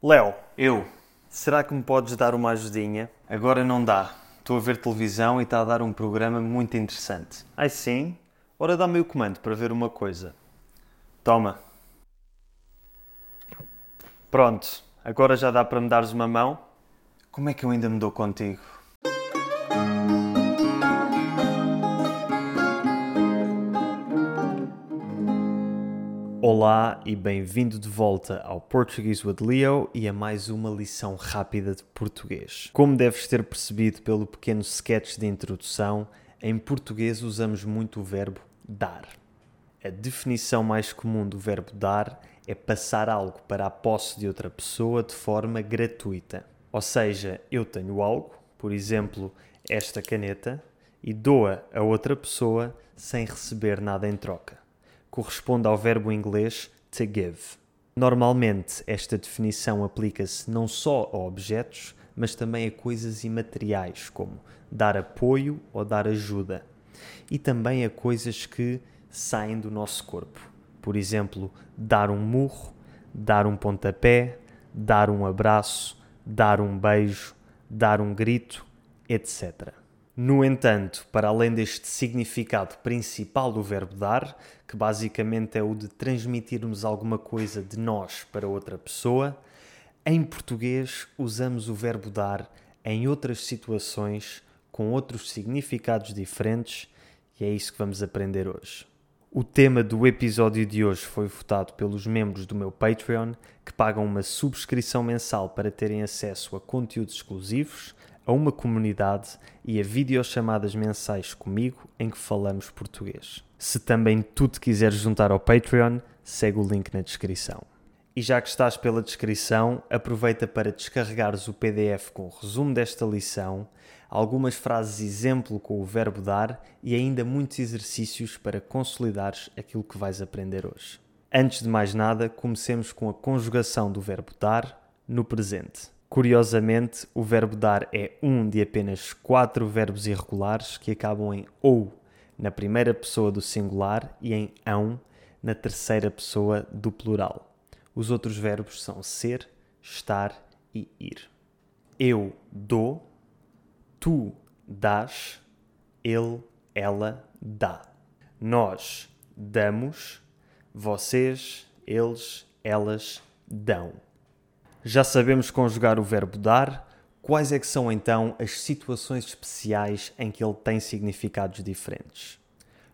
Léo, Eu. será que me podes dar uma ajudinha? Agora não dá. Estou a ver televisão e está a dar um programa muito interessante. Ai sim? Ora dá-me o comando para ver uma coisa. Toma. Pronto, agora já dá para me dares uma mão? Como é que eu ainda me dou contigo? Olá e bem-vindo de volta ao Português with Leo e a mais uma lição rápida de português. Como deves ter percebido pelo pequeno sketch de introdução, em português usamos muito o verbo dar. A definição mais comum do verbo dar é passar algo para a posse de outra pessoa de forma gratuita. Ou seja, eu tenho algo, por exemplo, esta caneta, e dou-a a outra pessoa sem receber nada em troca corresponde ao verbo inglês to give. Normalmente, esta definição aplica-se não só a objetos, mas também a coisas imateriais, como dar apoio ou dar ajuda, e também a coisas que saem do nosso corpo. Por exemplo, dar um murro, dar um pontapé, dar um abraço, dar um beijo, dar um grito, etc. No entanto, para além deste significado principal do verbo dar, que basicamente é o de transmitirmos alguma coisa de nós para outra pessoa, em português usamos o verbo dar em outras situações com outros significados diferentes e é isso que vamos aprender hoje. O tema do episódio de hoje foi votado pelos membros do meu Patreon, que pagam uma subscrição mensal para terem acesso a conteúdos exclusivos a uma comunidade e a videochamadas mensais comigo em que falamos português. Se também tu te quiseres juntar ao Patreon, segue o link na descrição. E já que estás pela descrição, aproveita para descarregares o PDF com o resumo desta lição, algumas frases exemplo com o verbo dar e ainda muitos exercícios para consolidares aquilo que vais aprender hoje. Antes de mais nada, comecemos com a conjugação do verbo dar no presente. Curiosamente, o verbo dar é um de apenas quatro verbos irregulares que acabam em ou na primeira pessoa do singular e em ão na terceira pessoa do plural. Os outros verbos são ser, estar e ir. Eu dou, tu dás, ele, ela dá. Nós damos, vocês, eles, elas dão. Já sabemos conjugar o verbo dar, quais é que são então as situações especiais em que ele tem significados diferentes?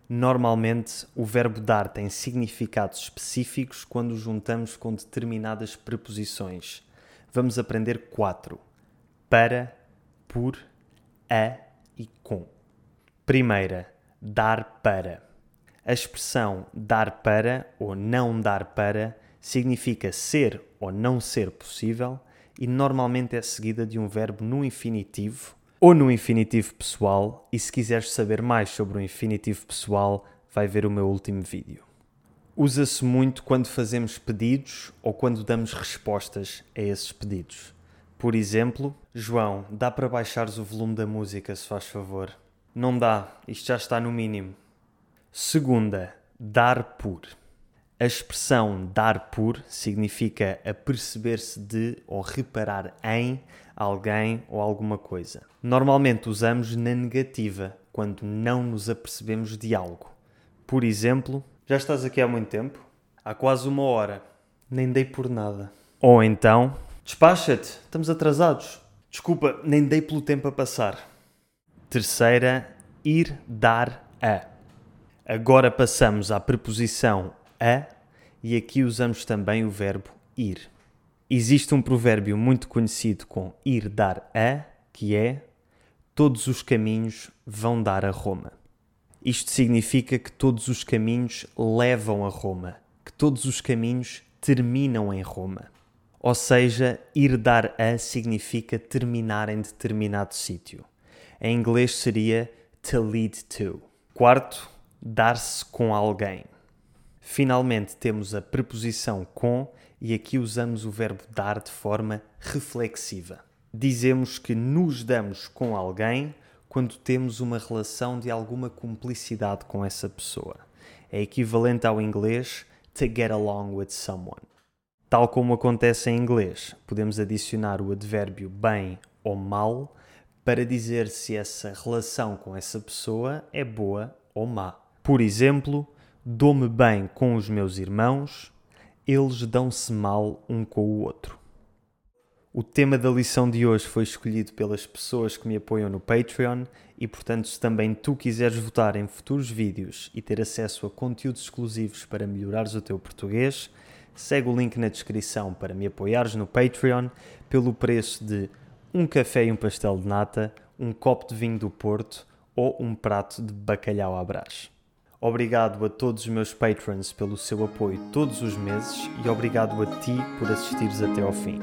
Normalmente, o verbo dar tem significados específicos quando o juntamos com determinadas preposições. Vamos aprender quatro: para, por, a e com. Primeira, dar para. A expressão dar para ou não dar para significa ser ou não ser possível e normalmente é seguida de um verbo no infinitivo ou no infinitivo pessoal. E se quiseres saber mais sobre o infinitivo pessoal, vai ver o meu último vídeo. Usa-se muito quando fazemos pedidos ou quando damos respostas a esses pedidos. Por exemplo, João, dá para baixares o volume da música, se faz favor? Não dá, isto já está no mínimo. Segunda, dar por. A expressão dar por significa aperceber-se de ou reparar em alguém ou alguma coisa. Normalmente usamos na negativa, quando não nos apercebemos de algo. Por exemplo, já estás aqui há muito tempo? Há quase uma hora. Nem dei por nada. Ou então, despacha-te, estamos atrasados. Desculpa, nem dei pelo tempo a passar. Terceira, ir, dar, a. Agora passamos à preposição a e aqui usamos também o verbo ir. Existe um provérbio muito conhecido com ir dar a, que é todos os caminhos vão dar a Roma. Isto significa que todos os caminhos levam a Roma, que todos os caminhos terminam em Roma. Ou seja, ir dar a significa terminar em determinado sítio. Em inglês seria to lead to. Quarto, dar-se com alguém. Finalmente temos a preposição com e aqui usamos o verbo dar de forma reflexiva. Dizemos que nos damos com alguém quando temos uma relação de alguma cumplicidade com essa pessoa. É equivalente ao inglês to get along with someone. Tal como acontece em inglês, podemos adicionar o advérbio bem ou mal para dizer se essa relação com essa pessoa é boa ou má. Por exemplo, dou-me bem com os meus irmãos, eles dão-se mal um com o outro. O tema da lição de hoje foi escolhido pelas pessoas que me apoiam no Patreon e, portanto, se também tu quiseres votar em futuros vídeos e ter acesso a conteúdos exclusivos para melhorares o teu português, segue o link na descrição para me apoiares no Patreon pelo preço de um café e um pastel de nata, um copo de vinho do Porto ou um prato de bacalhau à brás. Obrigado a todos os meus patrons pelo seu apoio todos os meses e obrigado a ti por assistires até ao fim.